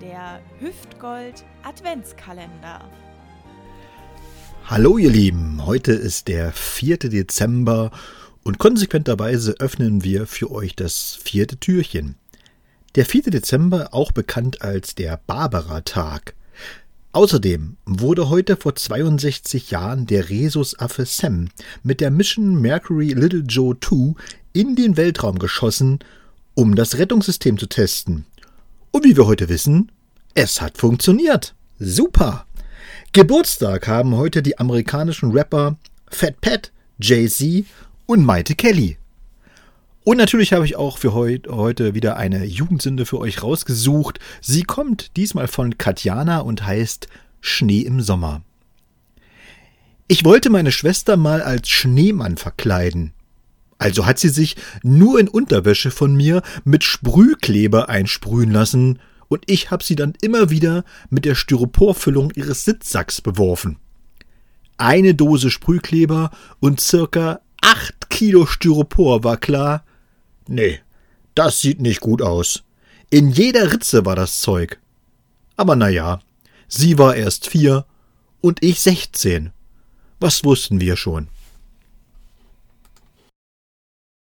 der Hüftgold Adventskalender. Hallo ihr Lieben, heute ist der 4. Dezember und konsequenterweise öffnen wir für euch das vierte Türchen. Der 4. Dezember, auch bekannt als der Barbara-Tag. Außerdem wurde heute vor 62 Jahren der Rhesusaffe Sam mit der Mission Mercury Little Joe 2 in den Weltraum geschossen, um das Rettungssystem zu testen. Und wie wir heute wissen, es hat funktioniert. Super! Geburtstag haben heute die amerikanischen Rapper Fat Pat, Jay-Z und Maite Kelly. Und natürlich habe ich auch für heute wieder eine Jugendsünde für euch rausgesucht. Sie kommt diesmal von Katjana und heißt Schnee im Sommer. Ich wollte meine Schwester mal als Schneemann verkleiden. Also hat sie sich nur in Unterwäsche von mir mit Sprühkleber einsprühen lassen und ich habe sie dann immer wieder mit der Styroporfüllung ihres Sitzsacks beworfen. Eine Dose Sprühkleber und circa acht Kilo Styropor war klar. Nee, das sieht nicht gut aus. In jeder Ritze war das Zeug. Aber na ja, sie war erst vier und ich sechzehn. Was wussten wir schon?